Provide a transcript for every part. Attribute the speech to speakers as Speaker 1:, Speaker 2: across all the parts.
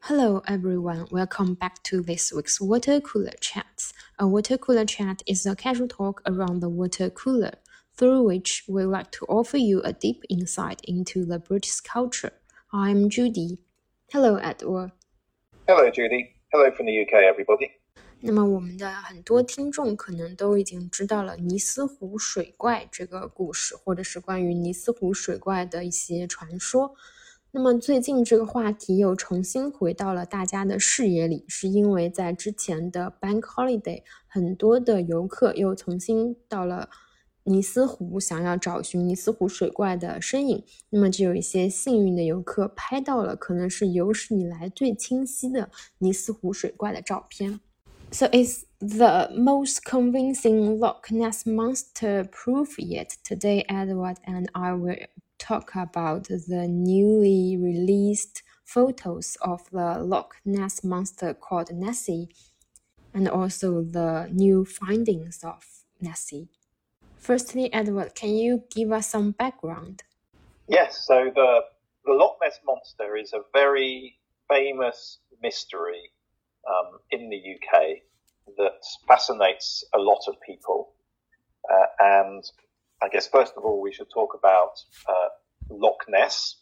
Speaker 1: Hello, everyone. Welcome back to this week's Water Cooler Chats. A water cooler chat is a casual talk around the water cooler, through which we like to offer you a deep insight into the British culture. I'm Judy. Hello, Edward.
Speaker 2: Hello, Judy. Hello from the UK, everybody.
Speaker 1: 那么，我们的很多听众可能都已经知道了尼斯湖水怪这个故事，或者是关于尼斯湖水怪的一些传说。 那么最近这个话题又重新回到了大家的视野里，是因为在之前的 Bank Holiday，很多的游客又重新到了尼斯湖，想要找寻尼斯湖水怪的身影。那么就有一些幸运的游客拍到了可能是有史以来最清晰的尼斯湖水怪的照片。So it's the most convincing Loch Ness monster proof yet? Today, Edward and I will talk about the newly released photos of the Loch Ness monster called Nessie and also the new findings of Nessie. Firstly, Edward, can you give us some background?
Speaker 2: Yes, so the, the Loch Ness monster is a very famous mystery um, in the UK that fascinates a lot of people. Uh, and I guess first of all, we should talk about uh, Loch Ness.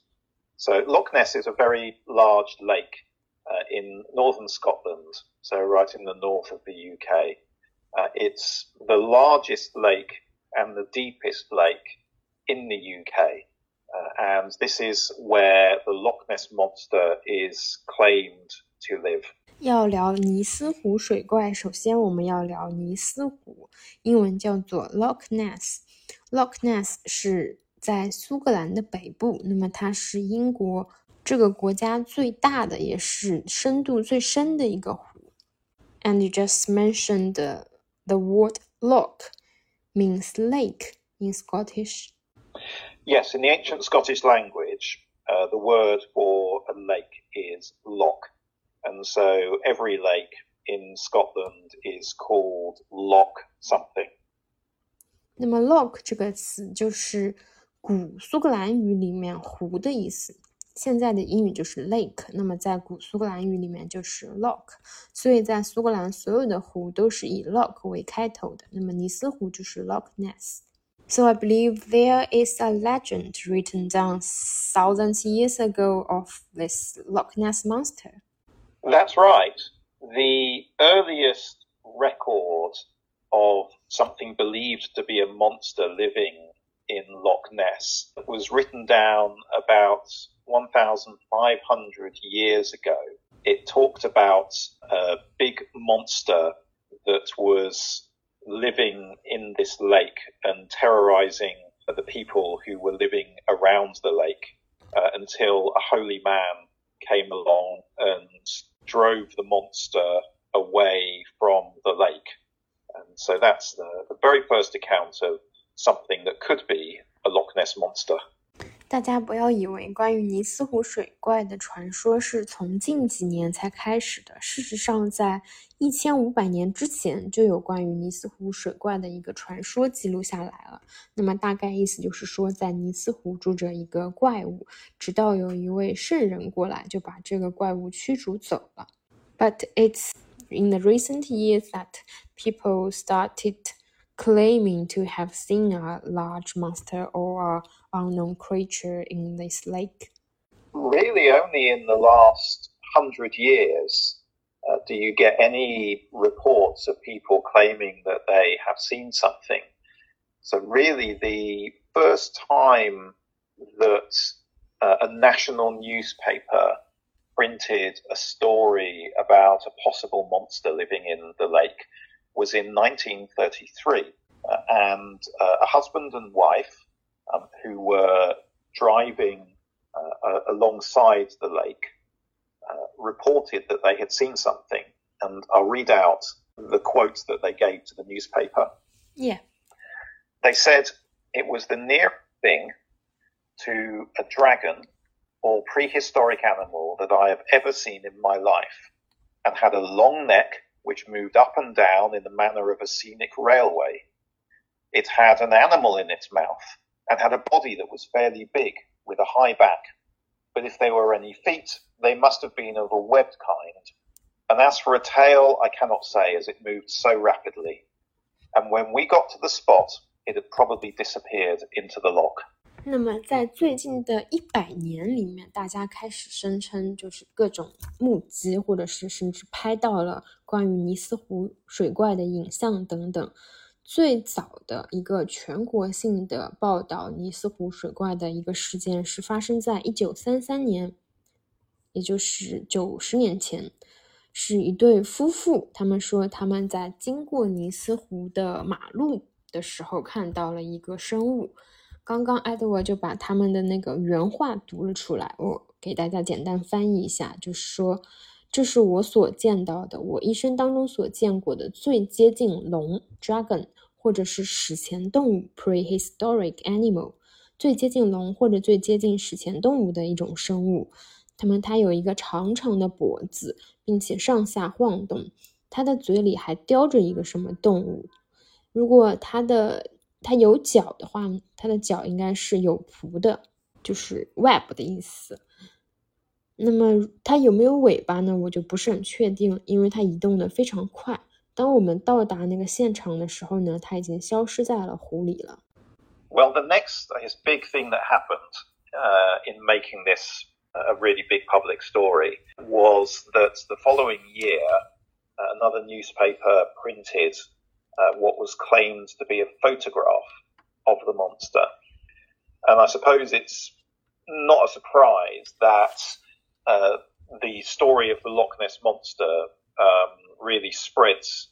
Speaker 2: So Loch Ness is a very large lake uh, in northern Scotland, so right in the north of the UK. Uh, it's the largest lake and the deepest lake in the UK. Uh, and this is where the Loch Ness monster is claimed to live.
Speaker 1: 要聊尼斯湖水怪，首先我们要聊尼斯湖，英文叫做 Loch Ness。 Loch Ness 是在苏格兰的北部，那么它是英国这个国家最大的，也是深度最深的一个湖。And you just mentioned the word loch means lake in Scottish.
Speaker 2: Yes, in the ancient Scottish language, uh, the word for a lake is loch. And so every lake in Scotland is called loch something.
Speaker 1: 那么 loch 这个词就是古苏格兰语里面湖的意思。现在的英语就是 lake，那么在古苏格兰语里面就是 loch，所以在苏格兰所有的湖都是以 loch 为开头的。那么尼斯湖就是 Loch Ness。So I believe there is a legend written down thousands years ago of this Loch Ness monster.
Speaker 2: That's right. The earliest record of something believed to be a monster living in Loch Ness that was written down about 1,500 years ago. It talked about a big monster that was living in this lake and terrorizing the people who were living around the lake uh, until a holy man came along and drove the monster away from the lake. And so that's the, the very first account of something that could be a Loch Ness monster.
Speaker 1: 大家不要以为关于尼斯湖水怪的传说是从近几年才开始的。事实上，在一千五百年之前就有关于尼斯湖水怪的一个传说记录下来了。那么大概意思就是说，在尼斯湖住着一个怪物，直到有一位圣人过来，就把这个怪物驱逐走了。But it's in the recent years that people started claiming to have seen a large monster or a unknown creature in this lake?
Speaker 2: Really, only in the last hundred years uh, do you get any reports of people claiming that they have seen something. So, really, the first time that uh, a national newspaper printed a story about a possible monster living in the lake was in 1933. Uh, and uh, a husband and wife um, who were driving uh, alongside the lake uh, reported that they had seen something. And I'll read out the quotes that they gave to the newspaper.
Speaker 1: Yeah.
Speaker 2: They said it was the near thing to a dragon or prehistoric animal that I have ever seen in my life and had a long neck which moved up and down in the manner of a scenic railway. It had an animal in its mouth and had a body that was fairly big with a high back, but if there were any feet, they must have been of a webbed kind. And as for a tail, I cannot say, as it moved so rapidly. And when we got to the spot, it had probably disappeared into the loch.
Speaker 1: 那么，在最近的一百年里面，大家开始声称，就是各种目击，或者是甚至拍到了关于尼斯湖水怪的影像等等。最早的一个全国性的报道尼斯湖水怪的一个事件，是发生在一九三三年，也就是九十年前，是一对夫妇，他们说他们在经过尼斯湖的马路的时候，看到了一个生物。刚刚艾德沃就把他们的那个原话读了出来，我给大家简单翻译一下，就是说，这是我所见到的，我一生当中所见过的最接近龙 （dragon） 或者是史前动物 （prehistoric animal） 最接近龙或者最接近史前动物的一种生物。它们它有一个长长的脖子，并且上下晃动，它的嘴里还叼着一个什么动物？如果它的它有脚的话，它的脚应该是有蹼的，就是 web 的意思。那么它有没有尾巴呢？我就不是很确定，因为它移动的非常快。当我们到达那个现场的时候呢，它已经消失在了湖里了。
Speaker 2: Well, the next is big thing that happened uh, in making this a really big public story was that the following year, uh, another newspaper printed uh, what was claimed to be a photograph of the monster. And I suppose it's not a surprise that uh, the story of the Loch Ness monster um, really spreads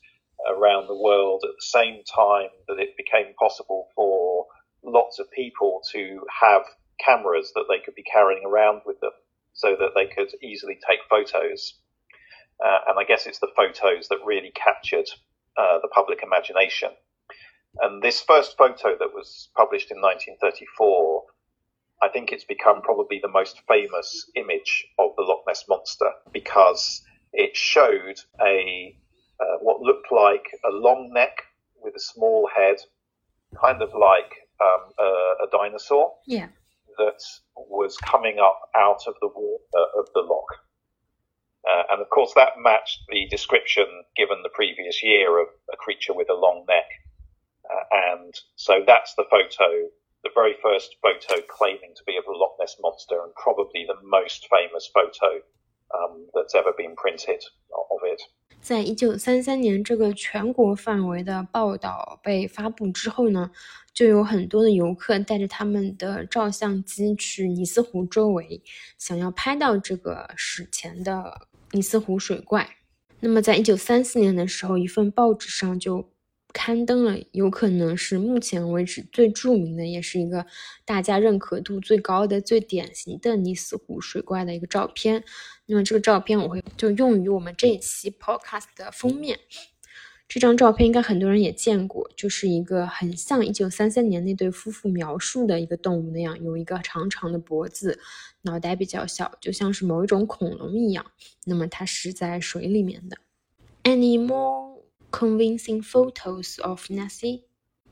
Speaker 2: around the world at the same time that it became possible for lots of people to have cameras that they could be carrying around with them so that they could easily take photos. Uh, and I guess it's the photos that really captured uh, the public imagination. And this first photo that was published in 1934, I think it's become probably the most famous image of the Loch Ness monster because it showed a uh, what looked like a long neck with a small head, kind of like um, a, a, dinosaur.
Speaker 1: Yeah.
Speaker 2: That was coming up out of the water of the loch. Uh, and of course, that matched the description given the previous year of a creature with a long neck. Uh, and so that's the photo, the very first photo claiming to be of the Loch Ness monster, and probably the most famous photo um, that's ever been printed of it.
Speaker 1: 在一九三三年这个全国范围的报道被发布之后呢，就有很多的游客带着他们的照相机去尼斯湖周围，想要拍到这个史前的 尼斯湖水怪。那么，在一九三四年的时候，一份报纸上就刊登了，有可能是目前为止最著名的，也是一个大家认可度最高的、最典型的尼斯湖水怪的一个照片。那么，这个照片我会就用于我们这一期 podcast 的封面。这张照片应该很多人也见过，就是一个很像一九三三年那对夫妇描述的一个动物那样，有一个长长的脖子，脑袋比较小，就像是某一种恐龙一样。那么它是在水里面的。Any more convincing photos of Nessie?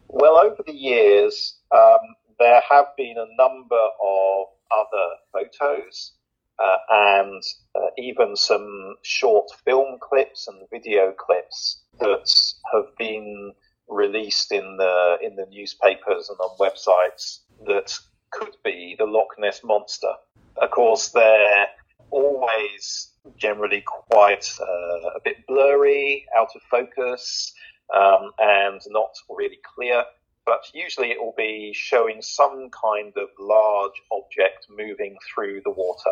Speaker 2: Well, over the years, um, there have been a number of other photos. Uh, and uh, even some short film clips and video clips that have been released in the in the newspapers and on websites that could be the Loch Ness monster. Of course, they're always generally quite uh, a bit blurry, out of focus, um, and not really clear. But usually it will be showing some kind of large object moving through the water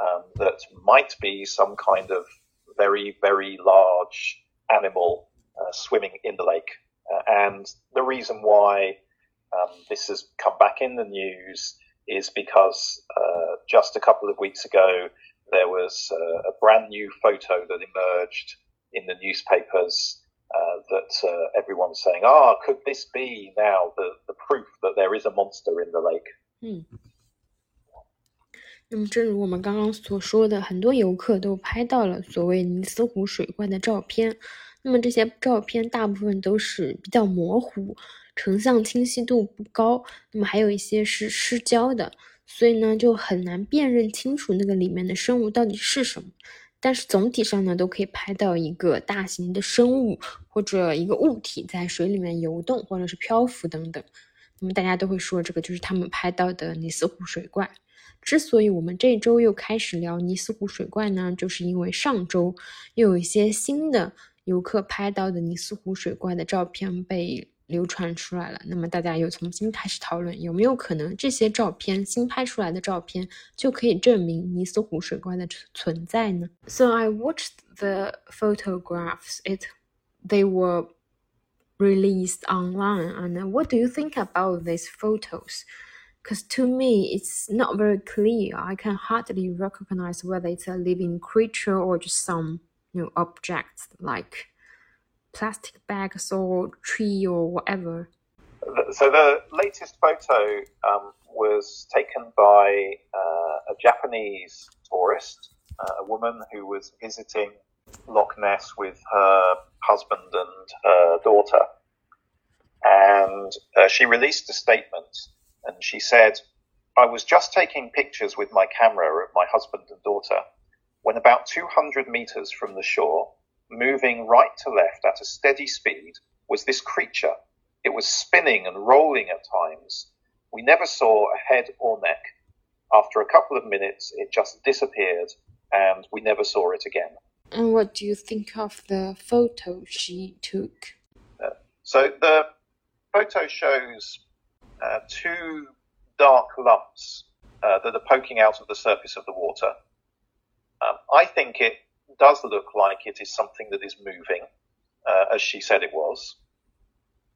Speaker 2: um, that might be some kind of very, very large animal uh, swimming in the lake. Uh, and the reason why um, this has come back in the news is because uh, just a couple of weeks ago there was uh, a brand new photo that emerged in the newspapers uh, that uh, everyone's saying, "Ah, could this be now the, the proof that there is a monster in the lake?"
Speaker 1: Hmm. 那么，正如我们刚刚所说的，很多游客都拍到了所谓尼斯湖水怪的照片。那么这些照片大部分都是比较模糊，成像清晰度不高。那么还有一些是失焦的，所以呢就很难辨认清楚那个里面的生物到底是什么。但是总体上呢，都可以拍到一个大型的生物或者一个物体在水里面游动或者是漂浮等等。那么大家都会说，这个就是他们拍到的尼斯湖水怪。之所以我们这周又开始聊尼斯湖水怪呢，就是因为上周又有一些新的游客拍到的尼斯湖水怪的照片被流传出来了。那么大家又重新开始讨论，有没有可能这些照片新拍出来的照片就可以证明尼斯湖水怪的存在呢？So I watched the photographs. It they were released online. And what do you think about these photos? Because to me, it's not very clear. I can hardly recognize whether it's a living creature or just some you know objects like plastic bags or tree or whatever.
Speaker 2: So the latest photo um, was taken by uh, a Japanese tourist, uh, a woman who was visiting Loch Ness with her husband and her daughter. And uh, she released a statement and she said, I was just taking pictures with my camera of my husband and daughter when about 200 meters from the shore, moving right to left at a steady speed, was this creature. It was spinning and rolling at times. We never saw a head or neck. After a couple of minutes, it just disappeared and we never saw it again.
Speaker 1: And what do you think of the photo she took?
Speaker 2: Uh, so the photo shows uh, two dark lumps uh, that are poking out of the surface of the water. Um, I think it does look like it is something that is moving, uh, as she said it was.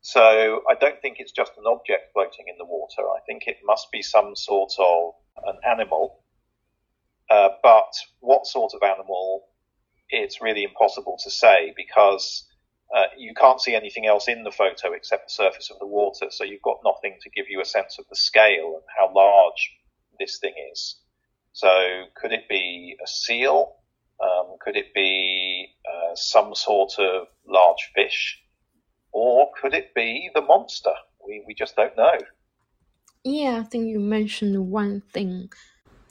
Speaker 2: So I don't think it's just an object floating in the water. I think it must be some sort of an animal. Uh, but what sort of animal it's really impossible to say because uh, you can't see anything else in the photo except the surface of the water. So you've got nothing to give you a sense of the scale and how large this thing is. So could it be a seal? Um, could it be uh, some sort of large fish? Or could it be the monster? We, we just don't know.
Speaker 1: Yeah, I think you mentioned one thing.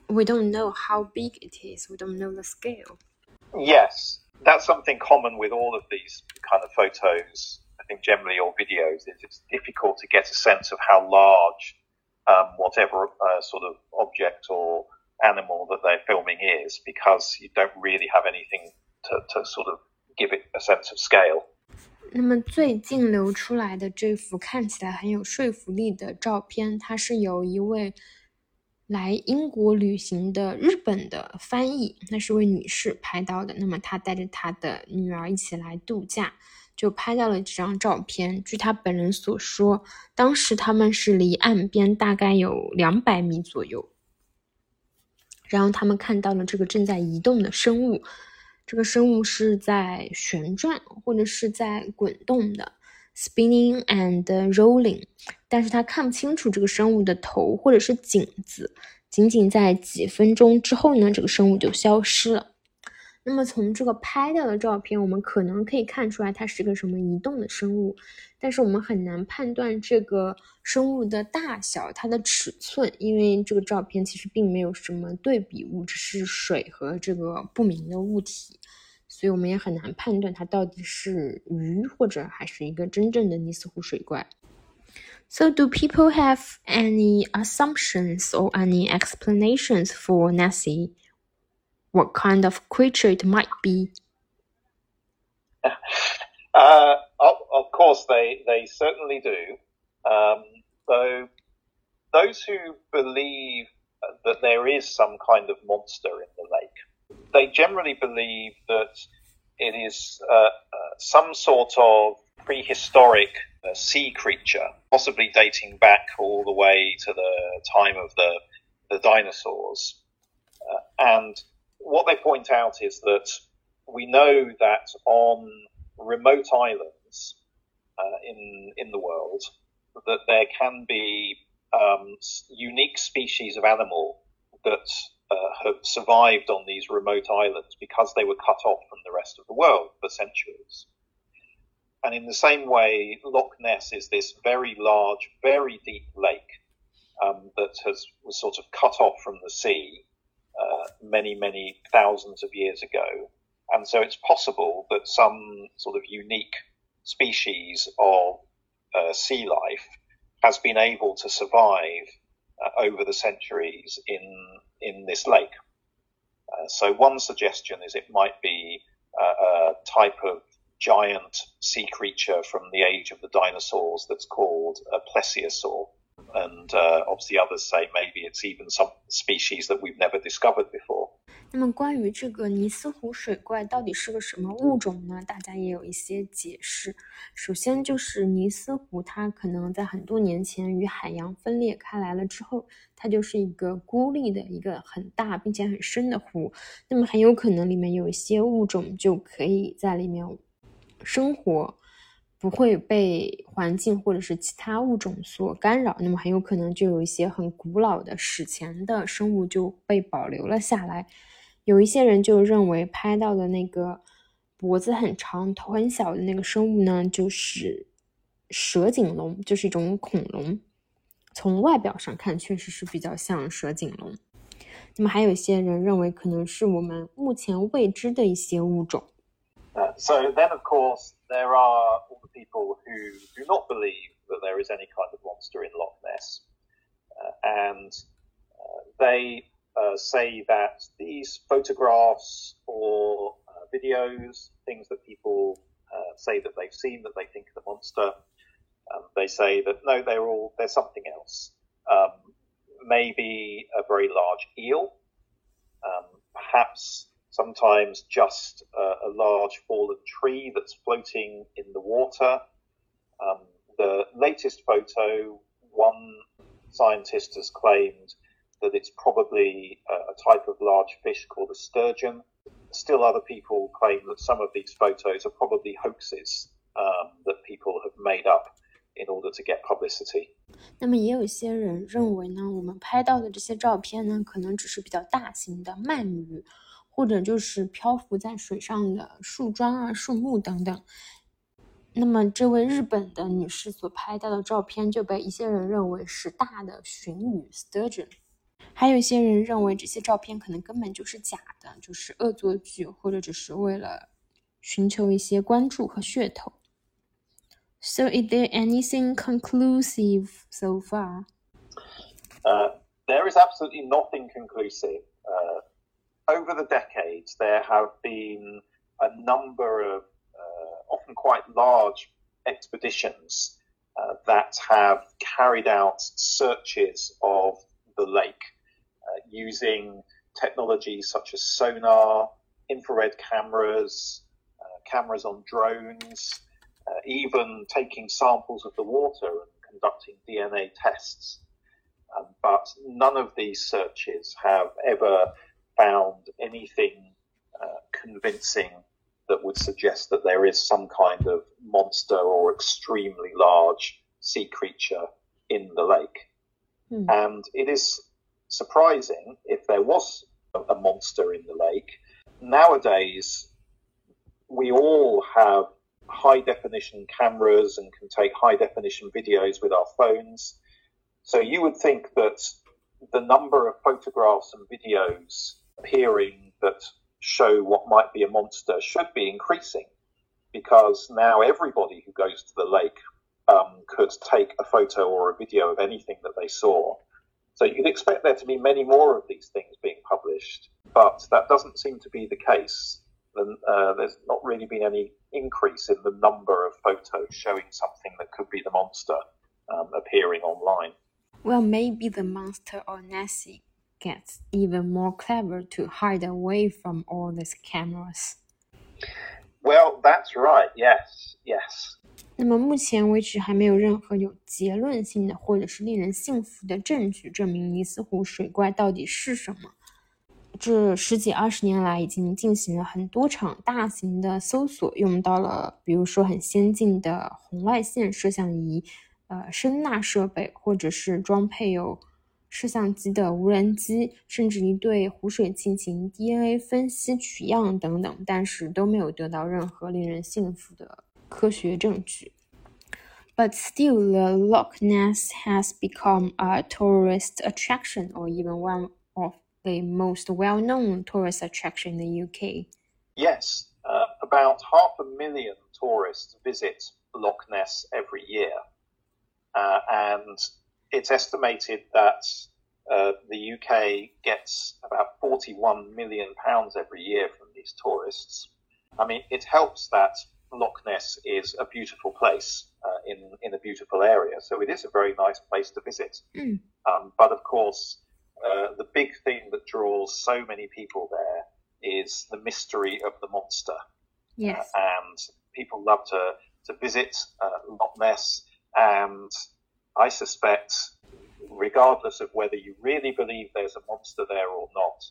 Speaker 1: We don't know how big it is. We don't know the scale.
Speaker 2: Yes, that's something common with all of these kind of photos. I think generally or videos, it's difficult to get a sense of how large um, whatever uh, sort of object or animal that they're filming is, because you don't really have anything to, to sort of give it a sense of scale.
Speaker 1: 那么最近流出来的这幅看起来很有说服力的照片，它是由一位 来英国旅行的日本的翻译，那是位女士拍到的。那么她带着她的女儿一起来度假，就拍到了这张照片。据她本人所说，当时他们是离岸边大概有两百米左右，然后他们看到了这个正在移动的生物。这个生物是在旋转或者是在滚动的。Spinning and rolling，但是他看不清楚这个生物的头或者是颈子。仅仅在几分钟之后呢，这个生物就消失了。那么从这个拍到的照片，我们可能可以看出来它是个什么移动的生物，但是我们很难判断这个生物的大小、它的尺寸，因为这个照片其实并没有什么对比物，只是水和这个不明的物体。所以我们也很难判断它到底是鱼或者还是一个真正的尼斯湖水怪。So, do people have any assumptions or any explanations for Nessie? What kind of creature it might be?
Speaker 2: Uh, of, of, course, they, they certainly do. Um, though those who believe that there is some kind of monster in the lake they generally believe that it is uh, uh, some sort of prehistoric uh, sea creature, possibly dating back all the way to the time of the, the dinosaurs. Uh, and what they point out is that we know that on remote islands uh, in in the world that there can be um, unique species of animal that uh, have survived on these remote islands because they were cut off from the rest of the world for centuries. And in the same way, Loch Ness is this very large, very deep lake um, that has was sort of cut off from the sea uh, many, many thousands of years ago. And so it's possible that some sort of unique species of uh, sea life has been able to survive uh, over the centuries in in this lake. Uh, so one suggestion is it might be a type of giant sea creature from the age of the dinosaurs that's called a plesiosaur and obviously others say maybe it's even some species that we've never discovered before.
Speaker 1: 那么关于这个尼斯湖水怪到底是个什么物种呢？大家也有一些解释。首先就是尼斯湖，它可能在很多年前与海洋分裂开来了之后，它就是一个孤立的一个很大并且很深的湖。那么很有可能里面有一些物种就可以在里面生活。不会被环境或者是其他物种所干扰，那么很有可能就有一些很古老的史前的生物就被保留了下来。有一些人就认为拍到的那个脖子很长、头很小的那个生物呢，就是蛇颈龙，就是一种恐龙。从外表上看，确实是比较像蛇颈龙。那么还有一些人认为，可能是我们目前未知的一些物种。
Speaker 2: So then, of course, there are all the people who do not believe that there is any kind of monster in Loch Ness, uh, and uh, they uh, say that these photographs or uh, videos, things that people say that they've seen that they think the monster, um, they say that no, they're all there's something else. Um, maybe a very large eel, um, perhaps sometimes just a, a large fallen tree that's floating in the water. Um, the latest photo, one scientist has claimed that it's probably a, a, type of large fish called a sturgeon. Still, other people claim that some of these photos are probably hoaxes um, that people have made up in order to get publicity.
Speaker 1: 那么也有一些人认为呢，我们拍到的这些照片呢，可能只是比较大型的鳗鱼， 或者就是漂浮在水上的树桩啊、树木等等。那么，这位日本的女士所拍到的照片就被一些人认为是大的鲟鱼 （sturgeon），还有一些人认为这些照片可能根本就是假的，就是恶作剧，或者只是为了寻求一些关注和噱头。So, is there anything conclusive so far?
Speaker 2: Uh, there is absolutely nothing conclusive. Uh, over the decades, there have been a number of uh, often quite large expeditions uh, that have carried out searches of the lake uh, using technologies such as sonar, infrared cameras, uh, cameras on drones, uh, even taking samples of the water and conducting DNA tests. Um, but none of these searches have ever anything uh, convincing that would suggest that there is some kind of monster or extremely large sea creature in the lake. Hmm. And it is surprising if there was a monster in the lake. Nowadays, we all have high definition cameras and can take high definition videos with our phones. So you would think that the number of photographs and videos appearing that show what might be a monster should be increasing because now everybody who goes to the lake um, could take a photo or a video of anything that they saw. So you'd expect there to be many more of these things being published, but that doesn't seem to be the case. And uh, there's not really been any increase in the number of photos showing something that could be the monster um, appearing online.
Speaker 1: Well, maybe the monster or Nessie gets even more clever to hide away from all these cameras.
Speaker 2: Well, that's right. Yes, yes.
Speaker 1: 那么目前为止还没有任何有结论性的或者是令人信服的证据证明尼斯湖水怪到底是什么。这十几二十年来，已经进行了很多场大型的搜索，用到了比如说很先进的红外线摄像仪、呃声纳设备，或者是装配有摄像机的无人机，甚至于对湖水进行 DNA 分析取样等等，但是都没有得到任何令人信服的科学证据。 But still, the Loch Ness has become a tourist attraction, or even one of the most well-known tourist attraction in the UK.
Speaker 2: Yes, uh, about half a million tourists visit Loch Ness every year, uh, and it's estimated that uh, the UK gets about 41 million pounds every year from these tourists. I mean, it helps that Loch Ness is a beautiful place uh, in in a beautiful area, so it is a very nice place to visit.
Speaker 1: Mm.
Speaker 2: Um, but of course, uh, the big thing that draws so many people there is the mystery of the monster.
Speaker 1: Yes.
Speaker 2: Uh, and people love to to visit uh, Loch Ness, and I suspect, regardless of whether you really believe there's a monster there or not,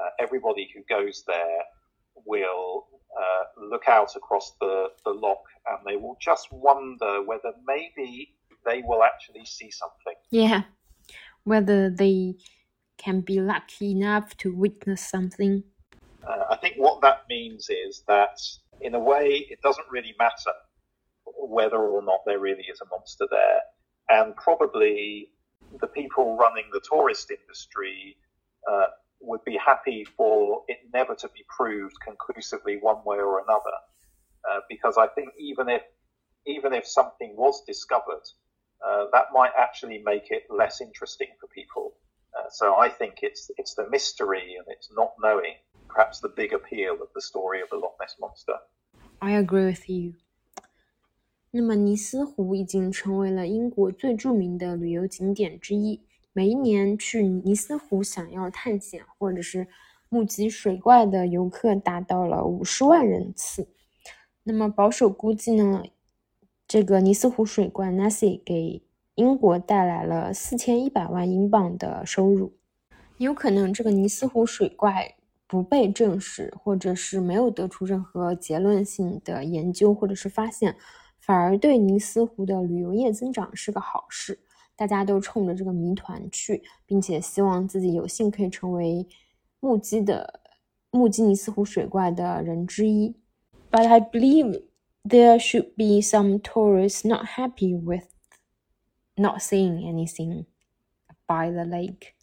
Speaker 2: uh, everybody who goes there will uh, look out across the, the loch and they will just wonder whether maybe they will actually see something.
Speaker 1: Yeah. Whether they can be lucky enough to witness something.
Speaker 2: Uh, I think what that means is that, in a way, it doesn't really matter whether or not there really is a monster there. And probably the people running the tourist industry uh, would be happy for it never to be proved conclusively one way or another. Uh, because I think even if even if something was discovered, uh, that might actually make it less interesting for people. Uh, so I think it's it's the mystery and it's not knowing perhaps the big appeal of the story of the Loch Ness monster.
Speaker 1: I agree with you. 那么尼斯湖已经成为了英国最著名的旅游景点之一。每一年去尼斯湖想要探险或者是目击水怪的游客达到了五十万人次。那么保守估计呢，这个尼斯湖水怪 Nessie 给英国带来了四千一百万英镑的收入。有可能这个尼斯湖水怪不被证实，或者是没有得出任何结论性的研究或者是发现。反而对尼斯湖的旅游业增长是个好事，大家都冲着这个谜团去，并且希望自己有幸可以成为目击的目击尼斯湖水怪的人之一。But I believe there should be some tourists not happy with not seeing anything by the lake.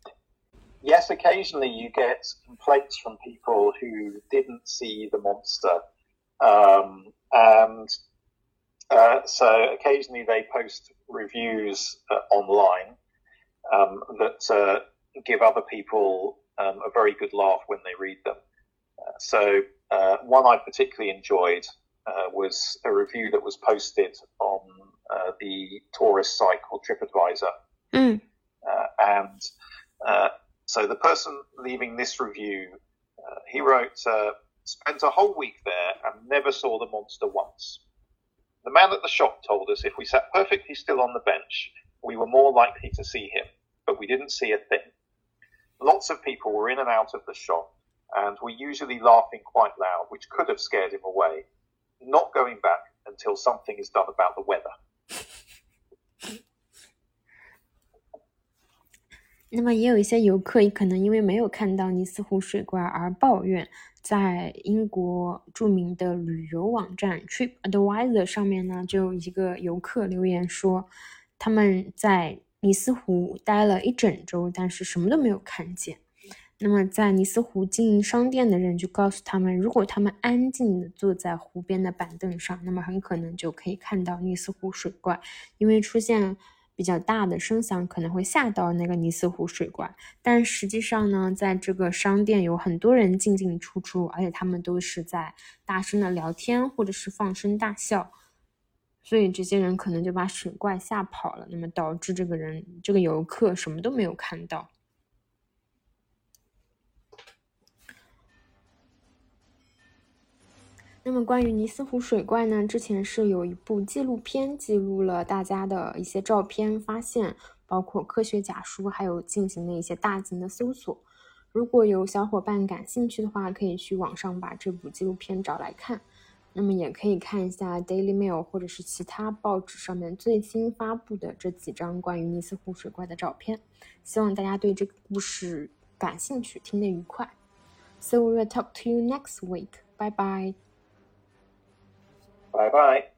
Speaker 2: Yes, occasionally you get complaints from people who didn't see the monster, um, and uh, so occasionally they post reviews uh, online um, that uh, give other people um, a very good laugh when they read them. Uh, so uh, one I particularly enjoyed was a review that was posted on the tourist site called TripAdvisor,
Speaker 1: mm.
Speaker 2: and so the person leaving this review, he wrote, spent a whole week there and never saw the monster once. The man at the shop told us if we sat perfectly still on the bench, we were more likely to see him, but we didn't see a thing. Lots of people were in and out of the shop, and were usually laughing quite loud, which could have scared him away, not going back until something is done about the weather.
Speaker 1: 那么也有一些游客可能因为没有看到尼斯湖水怪而抱怨， 在英国著名的旅游网站 TripAdvisor 上面呢，就有一个游客留言说，他们在尼斯湖待了一整周，但是什么都没有看见。那么在尼斯湖经营商店的人就告诉他们，如果他们安静地坐在湖边的板凳上，那么很可能就可以看到尼斯湖水怪，因为出现。比较大的声响可能会吓到那个尼斯湖水怪，但实际上呢，在这个商店有很多人进进出出，而且他们都是在大声的聊天或者是放声大笑，所以这些人可能就把水怪吓跑了，那么导致这个人这个游客什么都没有看到。那么关于尼斯湖水怪呢？之前是有一部纪录片记录了大家的一些照片发现，包括科学假书，还有进行的一些大型的搜索。如果有小伙伴感兴趣的话，可以去网上把这部纪录片找来看。那么也可以看一下 Daily Mail 或者是其他报纸上面最新发布的这几张关于尼斯湖水怪的照片。希望大家对这个故事感兴趣，听得愉快。So we will talk to you next week. Bye bye.
Speaker 2: 拜拜。